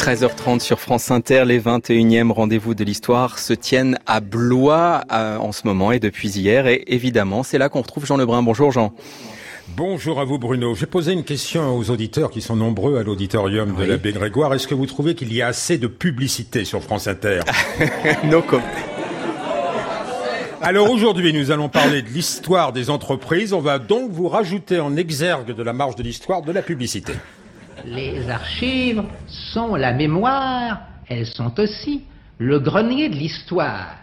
13h30 sur France Inter, les 21e rendez-vous de l'histoire se tiennent à Blois euh, en ce moment et depuis hier. Et évidemment, c'est là qu'on retrouve Jean Lebrun. Bonjour Jean. Bonjour à vous Bruno. J'ai posé une question aux auditeurs qui sont nombreux à l'auditorium de l'abbé Grégoire. Est-ce que vous trouvez qu'il y a assez de publicité sur France Inter No comment. Alors aujourd'hui, nous allons parler de l'histoire des entreprises. On va donc vous rajouter en exergue de la marge de l'histoire de la publicité. Les archives sont la mémoire, elles sont aussi le grenier de l'histoire.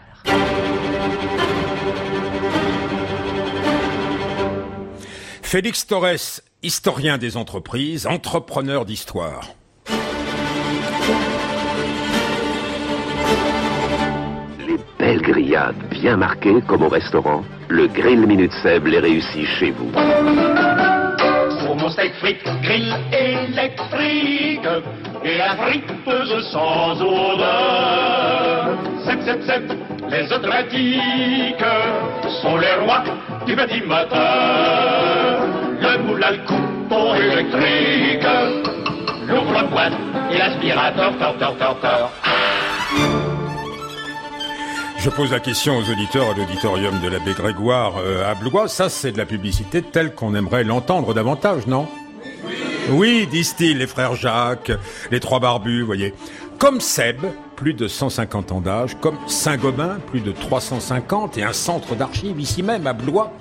Félix Torres, historien des entreprises, entrepreneur d'histoire. Les belles grillades bien marquées comme au restaurant, le Grill Minute Seb les réussit chez vous. Pour mon steak frites, grill électrique et la friteuse sans odeur. Sep, sep, sep, les automatiques sont les rois du bâtiment. Le moule à le coupon électrique, l'ouvre-boîte et l'aspirateur, tor, tor, tor, tor. Je pose la question aux auditeurs à l'auditorium de l'abbé Grégoire euh, à Blois. Ça, c'est de la publicité telle qu'on aimerait l'entendre davantage, non? Oui, disent-ils, les frères Jacques, les trois barbus, voyez. Comme Seb, plus de 150 ans d'âge, comme Saint-Gobain, plus de 350, et un centre d'archives ici même à Blois.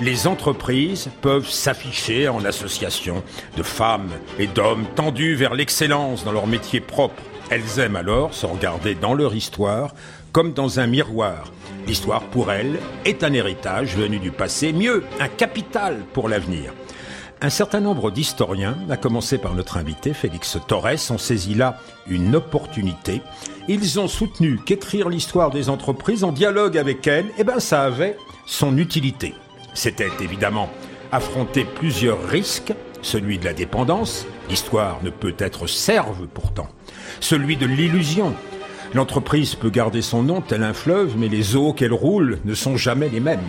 Les entreprises peuvent s'afficher en association de femmes et d'hommes tendus vers l'excellence dans leur métier propre. Elles aiment alors se regarder dans leur histoire comme dans un miroir. L'histoire, pour elles, est un héritage venu du passé, mieux, un capital pour l'avenir. Un certain nombre d'historiens, à commencer par notre invité Félix Torres, ont saisi là une opportunité. Ils ont soutenu qu'écrire l'histoire des entreprises en dialogue avec elles, eh ben, ça avait son utilité. C'était évidemment affronter plusieurs risques, celui de la dépendance, l'histoire ne peut être serve pourtant, celui de l'illusion, L'entreprise peut garder son nom tel un fleuve, mais les eaux qu'elle roule ne sont jamais les mêmes.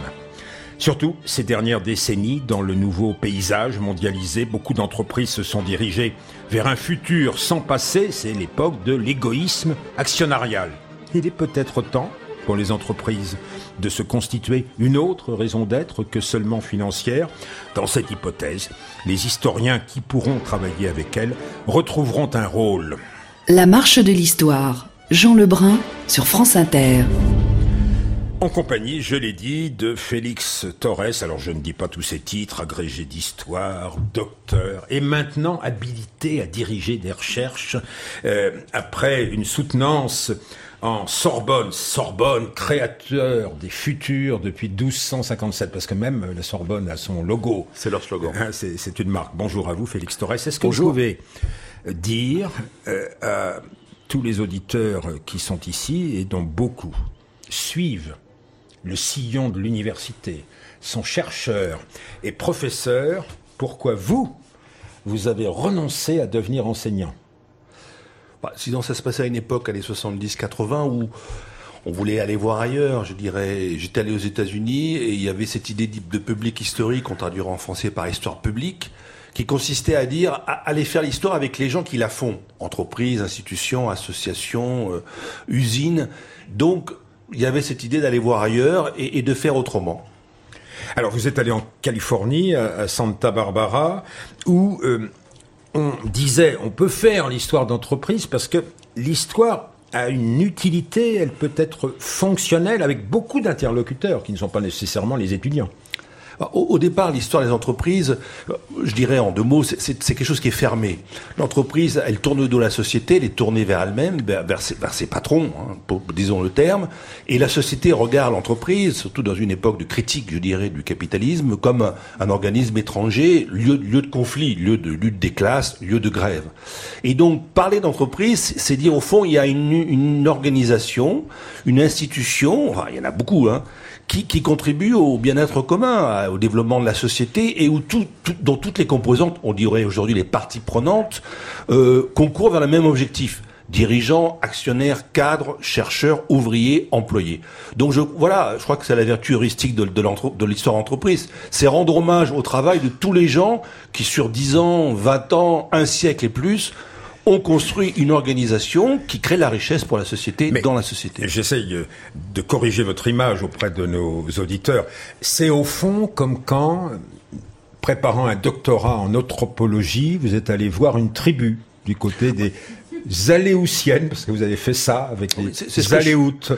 Surtout, ces dernières décennies, dans le nouveau paysage mondialisé, beaucoup d'entreprises se sont dirigées vers un futur sans passé, c'est l'époque de l'égoïsme actionnarial. Il est peut-être temps pour les entreprises de se constituer une autre raison d'être que seulement financière. Dans cette hypothèse, les historiens qui pourront travailler avec elles retrouveront un rôle. La marche de l'histoire. Jean Lebrun sur France Inter. En compagnie, je l'ai dit, de Félix Torres. Alors je ne dis pas tous ses titres, agrégé d'histoire, docteur, et maintenant habilité à diriger des recherches euh, après une soutenance en Sorbonne, Sorbonne, créateur des futurs depuis 1257, parce que même la Sorbonne a son logo. C'est leur slogan. Hein, c'est c'est une marque. Bonjour à vous, Félix Torres. Est-ce que vous pouvez dire euh, à tous les auditeurs qui sont ici, et dont beaucoup suivent le sillon de l'université, sont chercheurs et professeurs, pourquoi vous, vous avez renoncé à devenir enseignant? Bah, sinon, ça se passait à une époque, années 70-80, où on voulait aller voir ailleurs. Je dirais, j'étais allé aux États-Unis et il y avait cette idée de public historique, qu'on traduira en français par histoire publique, qui consistait à dire à- aller faire l'histoire avec les gens qui la font, entreprises, institutions, associations, euh, usines. Donc, il y avait cette idée d'aller voir ailleurs et, de faire autrement. Alors, vous êtes allé en Californie, à à Santa Barbara, où euh, on disait on peut faire l'histoire d'entreprise parce que l'histoire a une utilité, elle peut être fonctionnelle avec beaucoup d'interlocuteurs qui ne sont pas nécessairement les étudiants. Au, au départ, l'histoire des entreprises, euh, je dirais en deux mots, c'est- quelque chose qui est fermé. L'entreprise, elle tourne le dos à la société, elle est tournée vers elle-même, vers, ses, patrons, hein, disons le terme, et la société regarde l'entreprise, surtout dans une époque de critique, je dirais, du capitalisme, comme un, organisme étranger, lieu, de conflit, lieu de lutte des classes, lieu de grève. Et donc, parler d'entreprise, c'est dire au fond, il y a une, organisation, une institution, il y en a beaucoup, hein, qui, qui contribue au bien-être commun, au développement de la société et où dont toutes les composantes, on dirait aujourd'hui les parties prenantes, euh, concourent vers le même objectif. Dirigeants, actionnaires, cadres, chercheurs, ouvriers, employés. Donc je, voilà, je crois que c'est la vertu heuristique de, de l'histoire d'entreprise. C'est rendre hommage au travail de tous les gens qui sur 10 ans, 20 ans, un siècle et plus, on construit une organisation qui crée la richesse pour la société Mais dans la société. J'essaye euh, de corriger votre image auprès de nos auditeurs. C'est au fond comme quand, préparant un doctorat en anthropologie, vous êtes allé voir une tribu du côté des Aléoutiennes, parce que vous avez fait ça avec les je-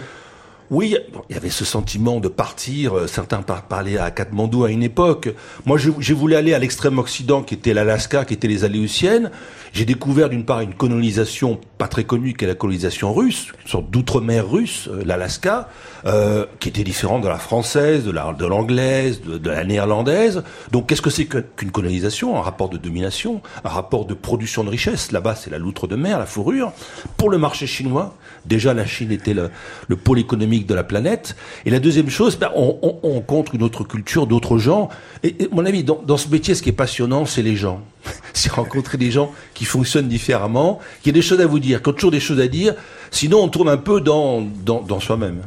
Oui, il y avait ce sentiment de partir. euh, Certains par- parlaient à Katmandou à une époque. Moi, je, je voulais aller à l'extrême occident, qui était l'Alaska, qui était les Aléoutiennes. J'ai découvert d'une part une colonisation pas très connue, qui est la colonisation russe, une sorte d'outre-mer russe, euh, l'Alaska, euh, qui était différente de la française, de la- l'anglaise, de, la néerlandaise. Donc, qu'est-ce que c'est qu'une colonisation? Un rapport de domination, un rapport de production de richesse. Là-bas, c'est la loutre de mer, la fourrure. Pour le marché chinois, déjà la Chine était le, le pôle économique de la planète. Et la deuxième chose, ben, on, on, on rencontre une autre culture, d'autres gens. Et, mon avis, dans, dans ce métier, ce qui est passionnant, c'est les gens. c'est rencontrer des gens qui fonctionnent différemment, qui ont des choses à vous dire, qui ont toujours des choses à dire. Sinon, on tourne un peu dans, dans, dans soi-même.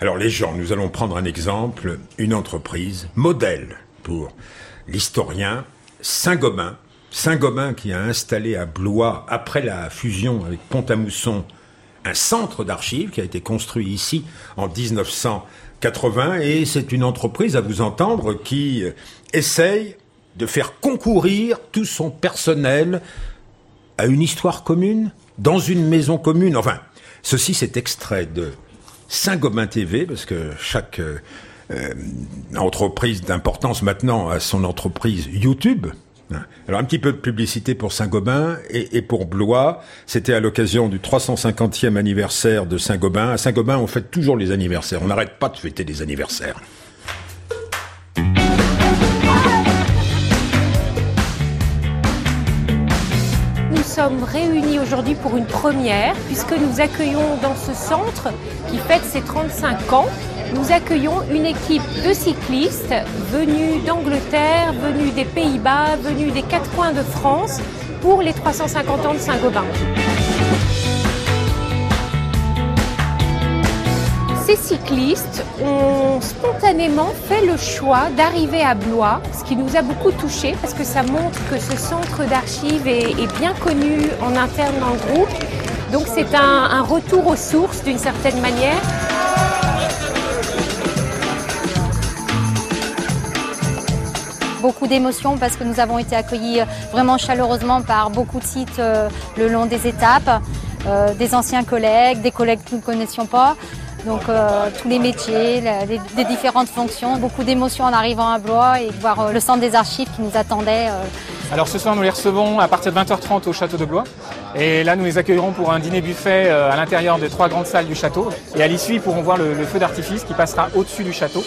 Alors les gens, nous allons prendre un exemple, une entreprise modèle pour l'historien Saint-Gobain. Saint-Gobain qui a installé à Blois, après la fusion avec Pont-à-Mousson, un centre d'archives qui a été construit ici en 1980 et c'est une entreprise, à vous entendre, qui euh, essaye de faire concourir tout son personnel à une histoire commune, dans une maison commune. Enfin, ceci c'est extrait de Saint-Gobain TV, parce que chaque euh, euh, entreprise d'importance maintenant a son entreprise YouTube. Alors un petit peu de publicité pour Saint-Gobain et, et pour Blois. C'était à l'occasion du 350e anniversaire de Saint-Gobain. À Saint-Gobain, on fête toujours les anniversaires. On n'arrête pas de fêter des anniversaires. Nous sommes réunis aujourd'hui pour une première, puisque nous accueillons dans ce centre qui fête ses 35 ans, nous accueillons une équipe de cyclistes venus d'Angleterre, venus des Pays-Bas, venus des quatre coins de France pour les 350 ans de Saint-Gobain. Ces cyclistes ont spontanément fait le choix d'arriver à Blois, ce qui nous a beaucoup touchés parce que ça montre que ce centre d'archives est, bien connu en interne dans le groupe. Donc c'est un retour aux sources d'une certaine manière. Beaucoup d'émotions parce que nous avons été accueillis euh, vraiment chaleureusement par beaucoup de sites euh, le long des étapes, euh, des anciens collègues, des collègues que nous ne connaissions pas. Donc tous les métiers, les, différentes fonctions, beaucoup d'émotions en arrivant à Blois et voir le centre des archives qui nous attendait. Alors ce soir, nous les recevons à partir de 20h30 au château de Blois. Et là, nous les accueillerons pour un dîner buffet à l'intérieur des trois grandes salles du château. Et à l'issue, ils pourront voir le feu d'artifice qui passera au-dessus du château.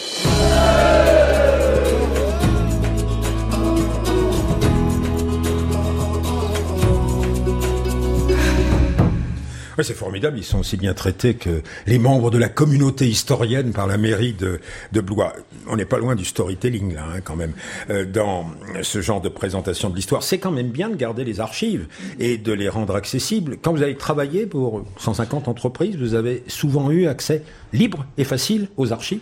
Ouais, c'est formidable, ils sont aussi bien traités que les membres de la communauté historienne par la mairie de, de Blois. On n'est pas loin du storytelling, là, hein, quand même, euh, dans ce genre de présentation de l'histoire. C'est quand même bien de garder les archives et de les rendre accessibles. Quand vous avez travaillé pour 150 entreprises, vous avez souvent eu accès libre et facile aux archives?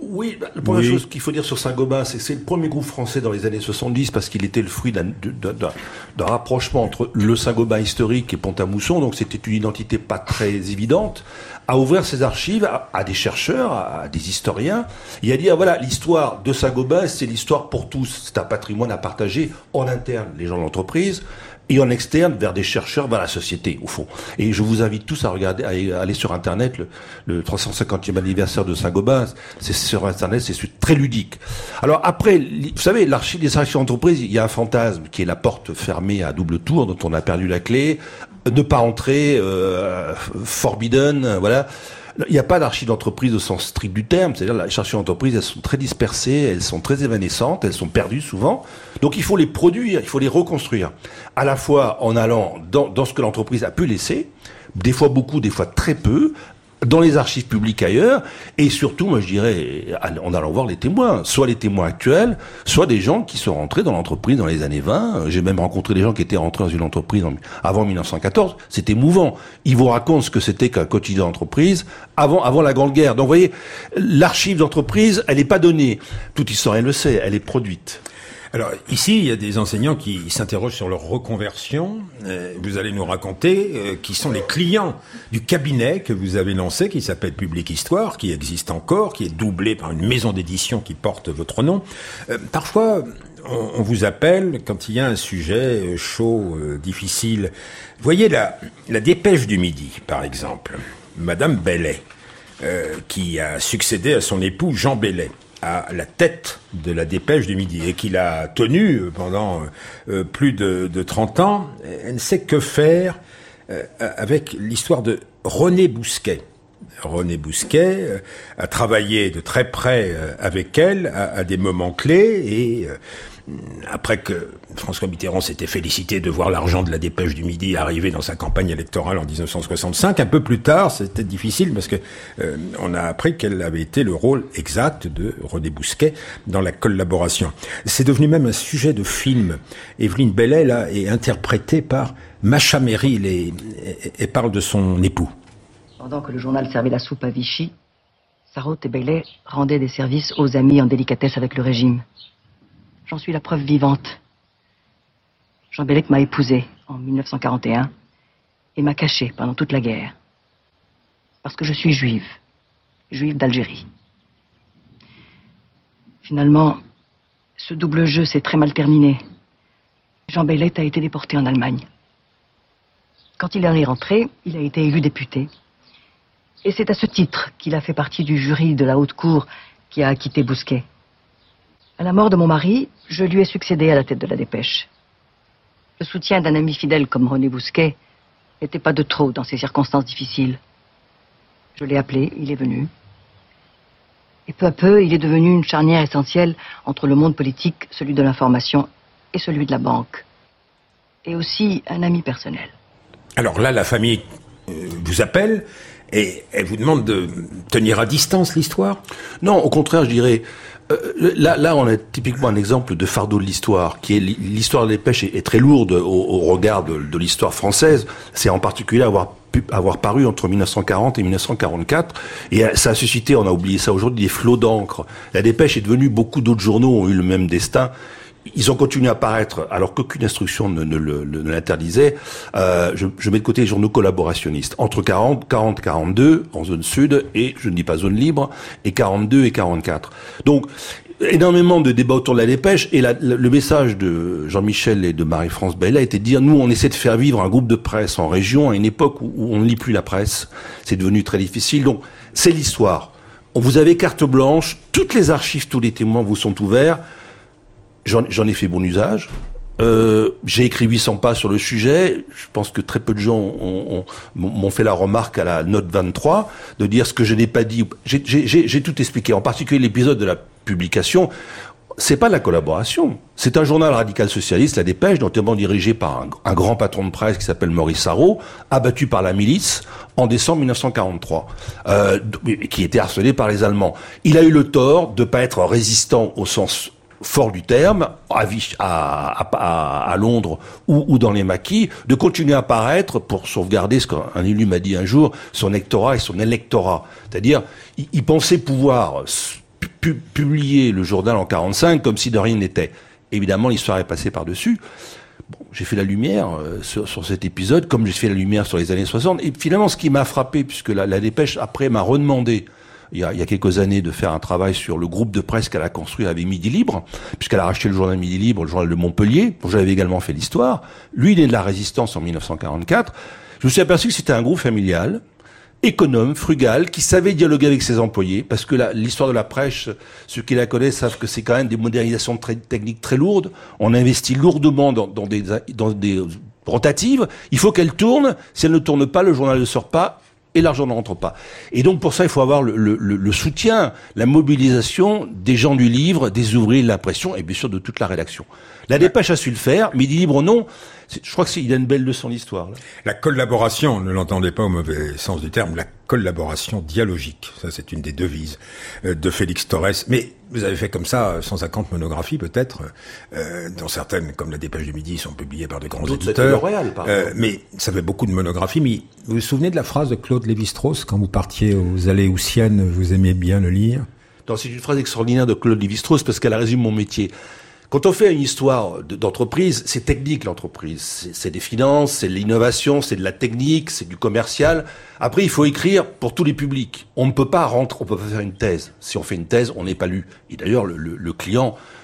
Oui, bah, la première Oui. chose qu'il faut dire sur Saint-Gobain, c'est que c'est le premier groupe français dans les années 70 parce qu'il était le fruit d'un rapprochement entre le Saint-Gobain historique et Pont-à-Mousson, donc c'était une identité pas très évidente, à ouvrir ses archives à, à des chercheurs, à, à des historiens, et à dire voilà, l'histoire de Saint-Gobain, c'est l'histoire pour tous, c'est un patrimoine à partager en interne, les gens de l'entreprise, et en externe vers des chercheurs, vers la société, au fond. Et je vous invite tous à regarder, à aller sur Internet, le, le 350e anniversaire de Saint-Gobain, c'est sur Internet, c'est très ludique. Alors après, vous savez, l'archive des archives d'entreprise, il y a un fantasme qui est la porte fermée à double tour, dont on a perdu la clé, ne pas entrer, euh, forbidden, voilà. Il n'y a pas d'archives d'entreprise au sens strict du terme, c'est-à-dire les archives d'entreprise, elles sont très dispersées, elles sont très évanescentes, elles sont perdues souvent. Donc il faut les produire, il faut les reconstruire. À la fois en allant dans, dans ce que l'entreprise a pu laisser, des fois beaucoup, des fois très peu, dans les archives publiques ailleurs, et surtout, moi je dirais, en allant voir les témoins, soit les témoins actuels, soit des gens qui sont rentrés dans l'entreprise dans les années 20. J'ai même rencontré des gens qui étaient rentrés dans une entreprise en- avant 1914. C'était émouvant. Ils vous racontent ce que c'était qu'un quotidien d'entreprise avant, avant la Grande Guerre. Donc vous voyez, l'archive d'entreprise, elle n'est pas donnée. Tout historien le sait, elle est produite. Alors ici, il y a des enseignants qui s'interrogent sur leur reconversion. Euh, vous allez nous raconter euh, qui sont les clients du cabinet que vous avez lancé, qui s'appelle Public Histoire, qui existe encore, qui est doublé par une maison d'édition qui porte votre nom. Euh, parfois, on, vous appelle quand il y a un sujet chaud, difficile. Voyez la, la dépêche du midi, par exemple. Madame Bellet, qui a succédé à son époux Jean Bellet à la tête de la dépêche du midi et qu'il a tenu pendant euh, plus de, de, 30 ans, elle ne sait que faire euh, avec l'histoire de René Bousquet. René Bousquet euh, a travaillé de très près avec elle à, à des moments clés et après que François Mitterrand s'était félicité de voir l'argent de la dépêche du Midi arriver dans sa campagne électorale en 1965, un peu plus tard, c'était difficile parce que euh, on a appris quel avait été le rôle exact de René Bousquet dans la collaboration. C'est devenu même un sujet de film. Evelyne Bellet là est interprétée par Macha Merrill et, et, parle de son époux. Pendant que le journal servait la soupe à Vichy, Sarraute et Bellet rendaient des services aux amis en délicatesse avec le régime. J'en suis la preuve vivante. Jean Bellec m'a épousée en 1941 et m'a cachée pendant toute la guerre. Parce que je suis juive, juive d'Algérie. Finalement, ce double jeu s'est très mal terminé. Jean Bellec a été déporté en Allemagne. Quand il est rentré, il a été élu député. Et c'est à ce titre qu'il a fait partie du jury de la haute cour qui a acquitté Bousquet. À la mort de mon mari, je lui ai succédé à la tête de la dépêche. Le soutien d'un ami fidèle comme René Bousquet n'était pas de trop dans ces circonstances difficiles. Je l'ai appelé, il est venu. Et peu à peu, il est devenu une charnière essentielle entre le monde politique, celui de l'information et celui de la banque. Et aussi un ami personnel. Alors là, la famille euh, vous appelle et elle vous demande de tenir à distance l'histoire? Non, au contraire, je dirais, euh, là, là, on a typiquement un exemple de fardeau de l'histoire, qui est l'histoire des pêches est, très lourde au, regard de, de l'histoire française. C'est en particulier avoir pu avoir paru entre 1940 et 1944, et ça a suscité, on a oublié ça aujourd'hui, des flots d'encre. La dépêche est devenue, beaucoup d'autres journaux ont eu le même destin, ils ont continué à paraître alors qu'aucune instruction ne, ne, l'interdisait. Euh, je, je, mets de côté les journaux collaborationnistes. Entre 40, 40, 42 en zone sud et je ne dis pas zone libre et 42 et 44. Donc énormément de débats autour de la dépêche et la, le message de Jean-Michel et de Marie-France Bella était de dire nous on essaie de faire vivre un groupe de presse en région à une époque où, où on ne lit plus la presse. C'est devenu très difficile. Donc c'est l'histoire. Vous avez carte blanche, toutes les archives, tous les témoins vous sont ouverts. J'en ai fait bon usage. Euh, j'ai écrit 800 pas sur le sujet. Je pense que très peu de gens m'ont fait la remarque à la note 23 de dire ce que je n'ai pas dit. J'ai tout expliqué, en particulier l'épisode de la publication. C'est pas de la collaboration. C'est un journal radical socialiste, La Dépêche, notamment dirigé par un, grand patron de presse qui s'appelle Maurice Sarrault, abattu par la milice en décembre 1943, euh, qui était harcelé par les Allemands. Il a eu le tort de pas être résistant au sens fort du terme, à, Londres ou, dans les maquis, de continuer à apparaître pour sauvegarder ce qu'un élu m'a dit un jour, son électorat et son électorat. C'est-à-dire, il, pensait pouvoir publier le journal en 45 comme si de rien n'était. Évidemment, l'histoire est passée par-dessus. Bon, j'ai fait la lumière euh, sur, cet épisode, comme j'ai fait la lumière sur les années 60. Et finalement, ce qui m'a frappé, puisque la dépêche après m'a redemandé il y, a, il y, a, quelques années de faire un travail sur le groupe de presse qu'elle a construit avec Midi Libre, puisqu'elle a racheté le journal Midi Libre, le journal de Montpellier, dont j'avais également fait l'histoire. Lui, il est de la résistance en 1944. Je me suis aperçu que c'était un groupe familial, économe, frugal, qui savait dialoguer avec ses employés, parce que l'histoire de la presse, ceux qui la connaissent savent que c'est quand même des modernisations très, techniques très lourdes. On investit lourdement dans, dans des, dans des rotatives. Il faut qu'elle tourne. Si elle ne tourne pas, le journal ne sort pas et l'argent ne rentre pas. Et donc pour ça, il faut avoir le, le, le, soutien, la mobilisation des gens du livre, des ouvriers de l'impression et bien sûr de toute la rédaction. La dépêche a su le faire, Midi Libre non. Je crois qu'il a une belle leçon d'histoire. La collaboration, ne l'entendez pas au mauvais sens du terme, la collaboration dialogique, ça c'est une des devises euh, de Félix Torres. Mais vous avez fait comme ça 150 monographies peut-être, euh, dont certaines, comme la Dépêche du Midi, sont publiées par de grands éditeurs. Euh, mais ça fait beaucoup de monographies. Mais vous vous souvenez de la phrase de Claude Lévi-Strauss quand vous partiez aux allées houssiennes, vous aimiez bien le lire? C'est une phrase extraordinaire de Claude Lévi-Strauss parce qu'elle résume mon métier. Quand on fait une histoire d'entreprise, c'est technique l'entreprise. C'est des finances, c'est de l'innovation, c'est de la technique, c'est du commercial. Après, il faut écrire pour tous les publics. On ne peut pas rentrer, on peut pas faire une thèse. Si on fait une thèse, on n'est pas lu. Et d'ailleurs, le, le, client, euh,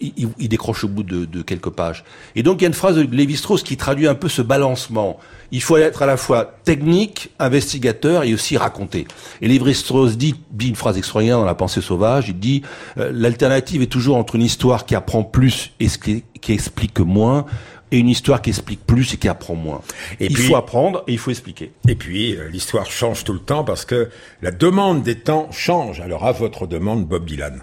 il, il, décroche au bout de, de, quelques pages. Et donc, il y a une phrase de Lévi-Strauss qui traduit un peu ce balancement. Il faut être à la fois technique, investigateur et aussi raconter. Et Lévi-Strauss dit, dit une phrase extraordinaire dans La pensée sauvage. Il dit euh, l'alternative est toujours entre une histoire qui apprend plus et qui, qui explique moins et une histoire qui explique plus et qui apprend moins. Et il faut apprendre et il faut expliquer. Et puis, euh, l'histoire change tout le temps parce que la demande des temps change. Alors, à votre demande, Bob Dylan.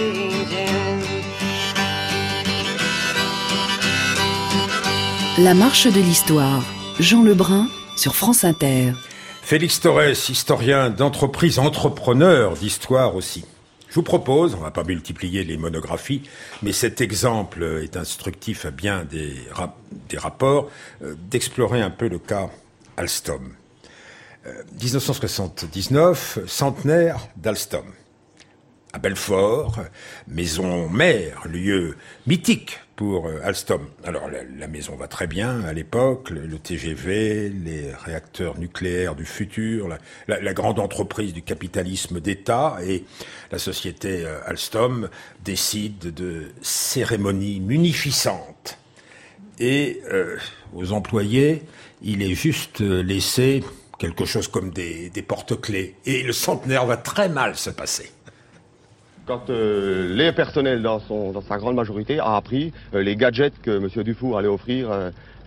La marche de l'histoire. Jean Lebrun sur France Inter. Félix Torres, historien d'entreprise, entrepreneur d'histoire aussi. Je vous propose, on ne va pas multiplier les monographies, mais cet exemple est instructif à bien des, rapports, euh, d'explorer un peu le cas Alstom. 1979, euh, centenaire d'Alstom à Belfort, maison mère, lieu mythique pour euh, Alstom. Alors la, maison va très bien à l'époque, le, TGV, les réacteurs nucléaires du futur, la, grande entreprise du capitalisme d'État et la société euh, Alstom décide de cérémonies munificentes. Et euh, aux employés, il est juste laissé quelque chose comme des, des porte-clés. Et le centenaire va très mal se passer quand euh, les personnels, dans, sa grande majorité, a appris euh, les gadgets que M. Dufour allait offrir,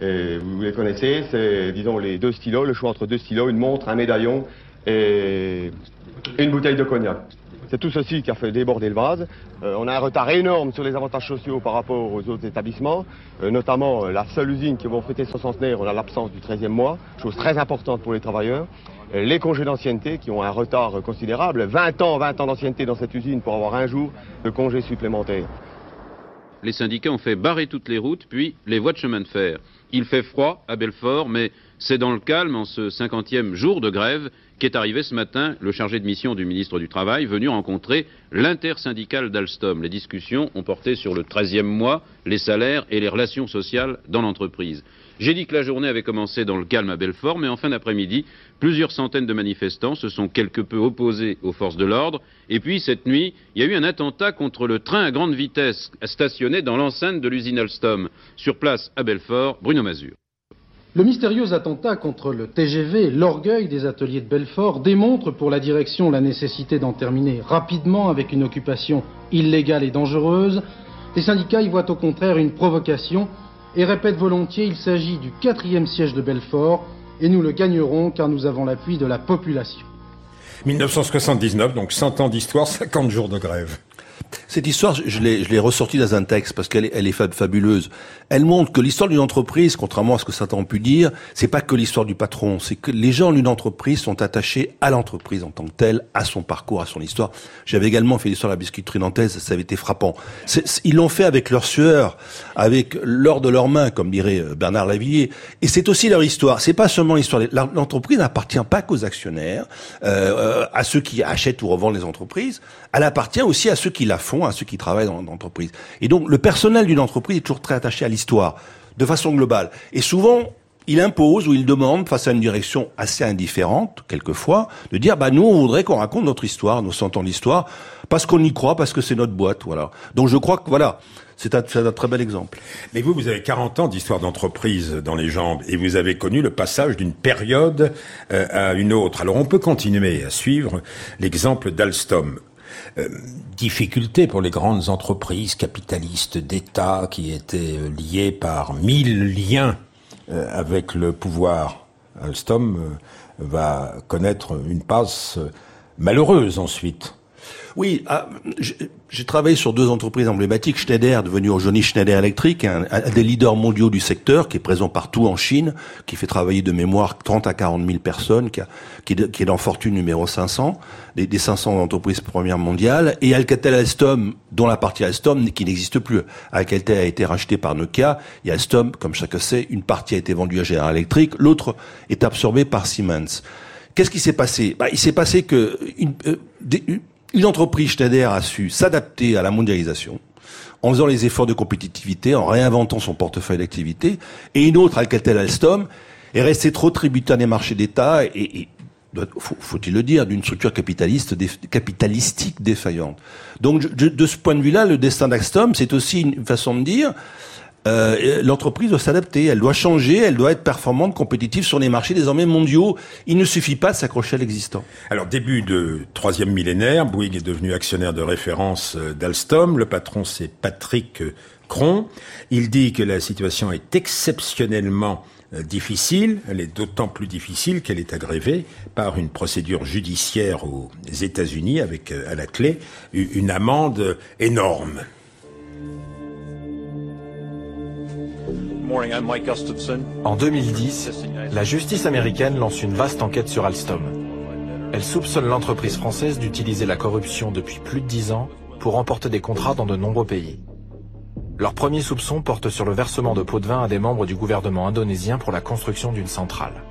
euh, vous les connaissez, c'est, disons, les deux stylos, le choix entre deux stylos, une montre, un médaillon et une bouteille de cognac. C'est tout ceci qui a fait déborder le vase. on a un retard énorme sur les avantages sociaux par rapport aux autres établissements, notamment la seule usine qui va fêter son centenaire, on l'absence du 13e mois, chose très importante pour les travailleurs les congés d'ancienneté qui ont un retard considérable. 20 ans, 20 ans d'ancienneté dans cette usine pour avoir un jour de congé supplémentaire. Les syndicats ont fait barrer toutes les routes, puis les voies de chemin de fer. Il fait froid à Belfort, mais c'est dans le calme, en ce cinquantième jour de grève, qu'est arrivé ce matin le chargé de mission du ministre du Travail, venu rencontrer l'intersyndicale d'Alstom. Les discussions ont porté sur le 13e mois, les salaires et les relations sociales dans l'entreprise. J'ai dit que la journée avait commencé dans le calme à Belfort, mais en fin d'après-midi, plusieurs centaines de manifestants se sont quelque peu opposés aux forces de l'ordre. Et puis, cette nuit, il y a eu un attentat contre le train à grande vitesse stationné dans l'enceinte de l'usine Alstom. Sur place, à Belfort, Bruno Mazur. Le mystérieux attentat contre le TGV, l'orgueil des ateliers de Belfort, démontre pour la direction la nécessité d'en terminer rapidement avec une occupation illégale et dangereuse. Les syndicats y voient au contraire une provocation et répète volontiers il s'agit du quatrième siège de Belfort et nous le gagnerons car nous avons l'appui de la population. 1979, donc 100 ans d'histoire, 50 jours de grève. Cette histoire, je l'ai ressortie dans un texte parce qu'elle est, elle est fabuleuse. Elle montre que l'histoire d'une entreprise, contrairement à ce que certains ont pu dire, c'est pas que l'histoire du patron, c'est que les gens d'une entreprise sont attachés à l'entreprise en tant que telle, à son parcours, à son histoire. J'avais également fait l'histoire de la biscuiterie nantaise, ça avait été frappant. ils l'ont fait avec leur sueur, avec l'or de leurs mains, comme dirait euh, Bernard Lavillier. Et c'est aussi leur histoire. C'est pas seulement l'histoire. L'entreprise n'appartient pas qu'aux actionnaires, euh, euh, à ceux qui achètent ou revendent les entreprises. Elle appartient aussi à ceux qui la font, à ceux qui travaillent dans l'entreprise. Et donc, le personnel d'une entreprise est toujours très attaché à l'histoire, de façon globale. Et souvent, il impose ou il demande, face à une direction assez indifférente, quelquefois, de dire, bah, nous, on voudrait qu'on raconte notre histoire, nos cent ans d'histoire, parce qu'on y croit, parce que c'est notre boîte, voilà. Donc, je crois que, voilà, c'est un, un, très bel exemple. Mais vous, vous avez 40 ans d'histoire d'entreprise dans les jambes et vous avez connu le passage d'une période euh, à une autre. Alors on peut continuer à suivre l'exemple d'Alstom. Euh, difficulté pour les grandes entreprises capitalistes d'État qui étaient euh, liées par mille liens euh, avec le pouvoir. Alstom va connaître une passe malheureuse ensuite. Oui, ah, j'ai travaillé sur deux entreprises emblématiques. Schneider, devenu aujourd'hui Schneider Electric, un, des leaders mondiaux du secteur, qui est présent partout en Chine, qui fait travailler de mémoire 30 à 40 000 personnes, qui, a, est, qui dans fortune numéro 500, des, des 500 entreprises premières mondiales, et Alcatel Alstom, dont la partie Alstom qui n'existe plus. Alcatel a été racheté par Nokia, et Alstom, comme chacun sait, une partie a été vendue à General Electric, l'autre est absorbée par Siemens. Qu'est-ce qui s'est passé? Bah, Il s'est passé que euh, entreprise Schneider a su s'adapter à la mondialisation en faisant les efforts de compétitivité, en réinventant son portefeuille d'activité, et une autre, Alcatel Alstom, est restée trop tributaire des marchés d'État et, et faut-il le dire, d'une structure capitaliste, capitalistique défaillante. Donc, de ce point de vue-là, le destin d'Alstom, c'est aussi une façon de dire, euh, l'entreprise doit s'adapter, elle doit changer, elle doit être performante, compétitive sur les marchés désormais mondiaux. Il ne suffit pas de s'accrocher à l'existant. Alors début de troisième millénaire, Bouygues est devenu actionnaire de référence euh, d'Alstom. Le patron c'est Patrick Cron. Il dit que la situation est exceptionnellement euh, difficile, elle est d'autant plus difficile qu'elle est aggravée par une procédure judiciaire aux États-Unis avec à la clé une amende énorme. En 2010, la justice américaine lance une vaste enquête sur Alstom. Elle soupçonne l'entreprise française d'utiliser la corruption depuis plus de dix ans pour remporter des contrats dans de nombreux pays. Leur premier soupçon porte sur le versement de pots de vin à des membres du gouvernement indonésien pour la construction d'une centrale.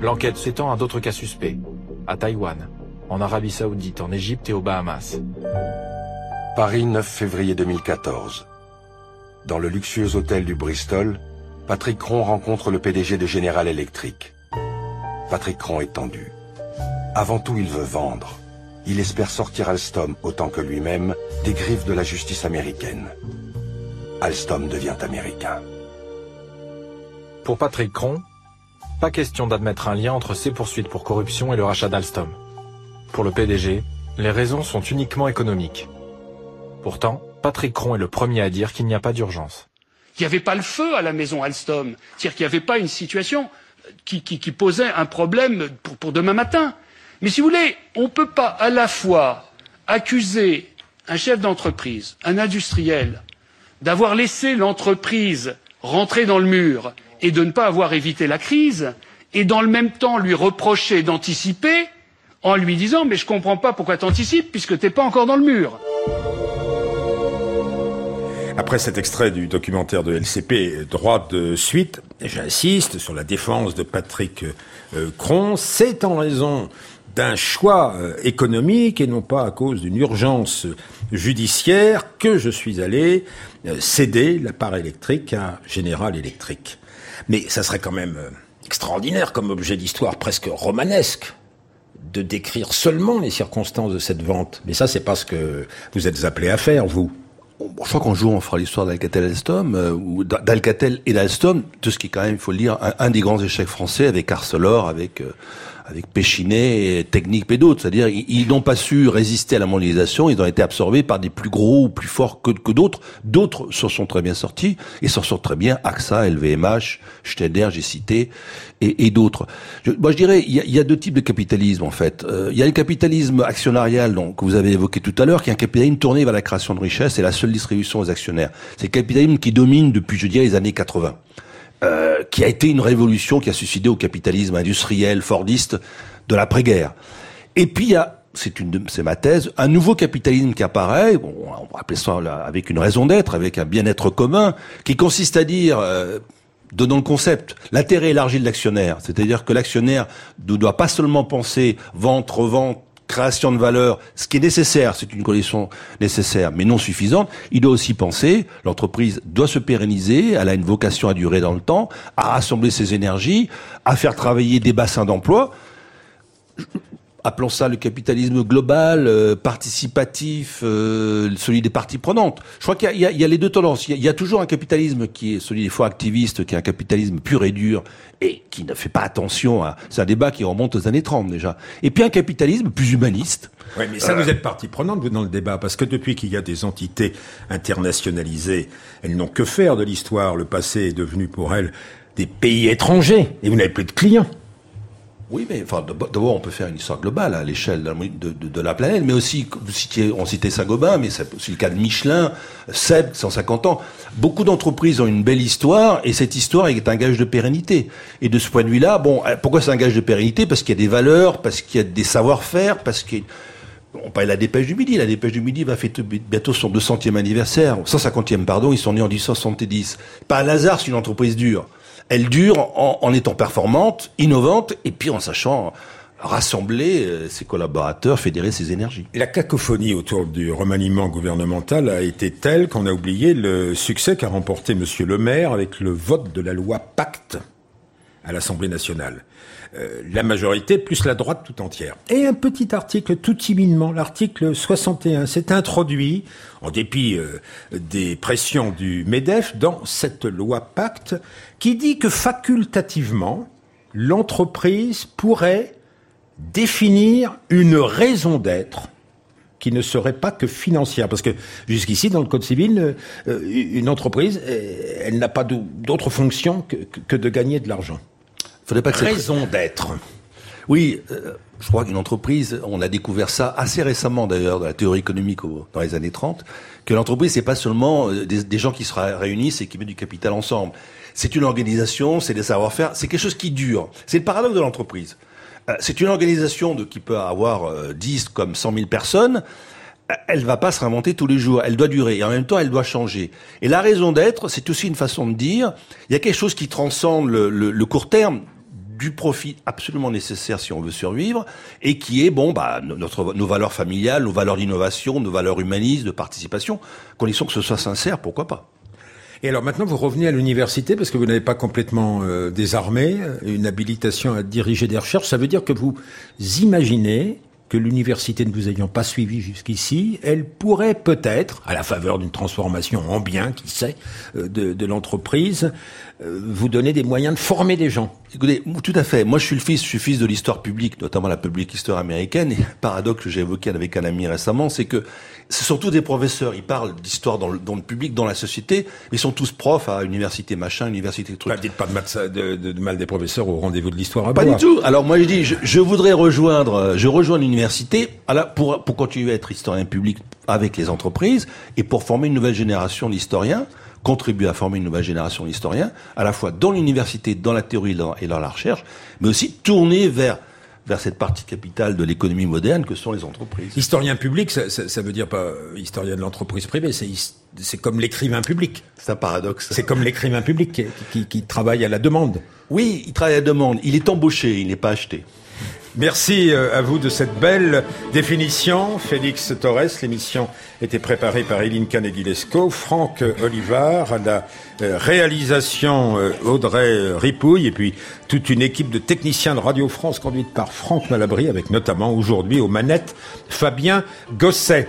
L'enquête s'étend à d'autres cas suspects, à Taïwan, en Arabie Saoudite, en Égypte et aux Bahamas. Paris 9 février 2014. Dans le luxueux hôtel du Bristol, Patrick Cron rencontre le PDG de General Electric. Patrick Cron est tendu. Avant tout, il veut vendre. Il espère sortir Alstom autant que lui-même des griffes de la justice américaine. Alstom devient américain. Pour Patrick Cron, pas question d'admettre un lien entre ses poursuites pour corruption et le rachat d'Alstom. Pour le PDG, les raisons sont uniquement économiques. Pourtant, Patrick Cron est le premier à dire qu'il n'y a pas d'urgence. Il n'y avait pas le feu à la maison Alstom. C'est-à-dire qu'il n'y avait pas une situation qui, posait un problème pour, pour, demain matin. Mais si vous voulez, on ne peut pas à la fois accuser un chef d'entreprise, un industriel, d'avoir laissé l'entreprise rentrer dans le mur et de ne pas avoir évité la crise, et dans le même temps lui reprocher d'anticiper en lui disant mais je ne comprends pas pourquoi tu anticipes puisque tu n'es pas encore dans le mur. Après cet extrait du documentaire de LCP, droit de suite, j'insiste sur la défense de Patrick euh, Cron, c'est en raison d'un choix euh, économique et non pas à cause d'une urgence judiciaire que je suis allé euh, céder la part électrique à General Electric. Mais ça serait quand même extraordinaire comme objet d'histoire presque romanesque de décrire seulement les circonstances de cette vente. Mais ça, c'est pas ce que vous êtes appelé à faire, vous je crois qu'un jour on fera l'histoire d'Alcatel Alstom, euh, ou d'Alcatel et d'Alstom, tout ce qui est quand même, il faut le dire, un, des grands échecs français avec Arcelor, avec euh, avec Péchinet, Technique et d'autres. C'est-à-dire, ils, n'ont pas su résister à la mondialisation, ils ont été absorbés par des plus gros ou plus forts que, que d'autres. D'autres s'en sont très bien sortis, et s'en sortent très bien, AXA, LVMH, Schneider, j'ai cité, et, et d'autres. moi, je dirais, il y, a, il y, a, deux types de capitalisme, en fait. Euh, il y a le capitalisme actionnarial, donc, que vous avez évoqué tout à l'heure, qui est un capitalisme tourné vers la création de richesse et la seule distribution aux actionnaires. C'est le capitalisme qui domine depuis, je dirais, les années 80. Euh, qui a été une révolution qui a suicidé au capitalisme industriel fordiste de l'après-guerre. Et puis il y a, c'est une, c'est ma thèse, un nouveau capitalisme qui apparaît. Bon, on va appeler ça avec une raison d'être, avec un bien-être commun, qui consiste à dire. Euh, donnons le concept, l'intérêt élargi de l'actionnaire, c'est-à-dire que l'actionnaire ne doit pas seulement penser vente, revente, création de valeur, ce qui est nécessaire, c'est une condition nécessaire, mais non suffisante, il doit aussi penser, l'entreprise doit se pérenniser, elle a une vocation à durer dans le temps, à rassembler ses énergies, à faire travailler des bassins d'emploi appelons ça le capitalisme global, euh, participatif, euh, celui des parties prenantes. Je crois qu'il y, y, a les deux tendances. Il y, a, toujours un capitalisme qui est celui des fois activiste, qui est un capitalisme pur et dur et qui ne fait pas attention à... C'est un débat qui remonte aux années 30 déjà. Et puis un capitalisme plus humaniste. Oui, mais ça, vous êtes partie prenante, vous, dans le débat, parce que depuis qu'il y a des entités internationalisées, elles n'ont que faire de l'histoire. Le passé est devenu pour elles des pays étrangers, et vous n'avez plus de clients. Oui, mais enfin, d'abord, on peut faire une histoire globale à l'échelle de, la planète, mais aussi, vous citiez, on citait Saint-Gobain, mais c'est aussi le cas de Michelin, Seb, 150 ans. Beaucoup d'entreprises ont une belle histoire, et cette histoire est un gage de pérennité. Et de ce point de vue-là, bon, euh, pourquoi c'est un gage de pérennité? Parce qu'il y a des valeurs, parce qu'il y a des savoir-faire, parce qu'il on parle de la dépêche du midi. La dépêche du midi va fêter bientôt son 200e anniversaire, 150e pardon. Ils sont nés en 1870. Pas un hasard, c'est une entreprise dure elle dure en, étant performante, innovante, et puis en sachant rassembler euh, ses collaborateurs, fédérer ses énergies. La cacophonie autour du remaniement gouvernemental a été telle qu'on a oublié le succès qu'a remporté Monsieur le maire avec le vote de la loi Pacte à l'Assemblée nationale. Euh, la majorité plus la droite tout entière. Et un petit article tout timidement, l'article 61, s'est introduit, en dépit euh, des pressions du MEDEF, dans cette loi Pacte, qui dit que facultativement, l'entreprise pourrait définir une raison d'être qui ne serait pas que financière. Parce que jusqu'ici, dans le Code civil, euh, une entreprise, elle n'a pas d'autre fonction que de gagner de l'argent. Faudrait pas que raison d'être. Oui, euh, je crois qu'une entreprise, on a découvert ça assez récemment d'ailleurs dans la théorie économique dans les années 30, que l'entreprise c'est pas seulement euh, des, gens qui se réunissent et qui mettent du capital ensemble. C'est une organisation, c'est des savoir-faire, c'est quelque chose qui dure. C'est le paradoxe de l'entreprise. Euh, c'est une organisation de, qui peut avoir 10 comme 100 000 personnes, elle va pas se réinventer tous les jours, elle doit durer et en même temps elle doit changer. Et la raison d'être, c'est aussi une façon de dire, il y a quelque chose qui transcende le court terme du profit absolument nécessaire si on veut survivre, et qui est bon, bah, nos valeurs familiales, nos valeurs d'innovation, nos valeurs humanistes, de participation, condition que ce soit sincère, pourquoi pas. Et alors maintenant, vous revenez à l'université parce que vous n'avez pas complètement euh, désarmé une habilitation à diriger des recherches. Ça veut dire que vous imaginez que l'université ne vous ayant pas suivi jusqu'ici, elle pourrait peut-être, à la faveur d'une transformation en bien, qui sait, euh, de, l'entreprise, euh, vous donner des moyens de former des gens. Écoutez, tout à fait. Moi, je suis le fils, je suis fils de l'histoire publique, notamment la publique histoire américaine. Et le paradoxe que j'ai évoqué avec un ami récemment, c'est que c'est surtout des professeurs. Ils parlent d'histoire dans le, dans le public, dans la société. Ils sont tous profs à université machin, université truc. Bah, dites pas de mal, de, de, mal des professeurs au rendez-vous de l'histoire Pas du tout. Alors moi, je dis, je, je voudrais rejoindre, je rejoins l'université pour, pour continuer à être historien public avec les entreprises et pour former une nouvelle génération d'historiens contribuer à former une nouvelle génération d'historiens, à la fois dans l'université, dans la théorie et dans la recherche, mais aussi tourner vers vers cette partie capitale de l'économie moderne que sont les entreprises. Historien public, ça, ça, ça veut dire pas historien de l'entreprise privée, c'est comme l'écrivain public. C'est un paradoxe. C'est comme l'écrivain public qui, qui, qui travaille à la demande. Oui, il travaille à la demande. Il est embauché, il n'est pas acheté. Merci euh, à vous de cette belle définition. Félix Torres, l'émission était préparée par Eline Caneguilesco, Franck Olivard, la euh, réalisation euh, Audrey Ripouille, et puis toute une équipe de techniciens de Radio France conduite par Franck Malabry, avec notamment aujourd'hui aux manettes Fabien Gosset.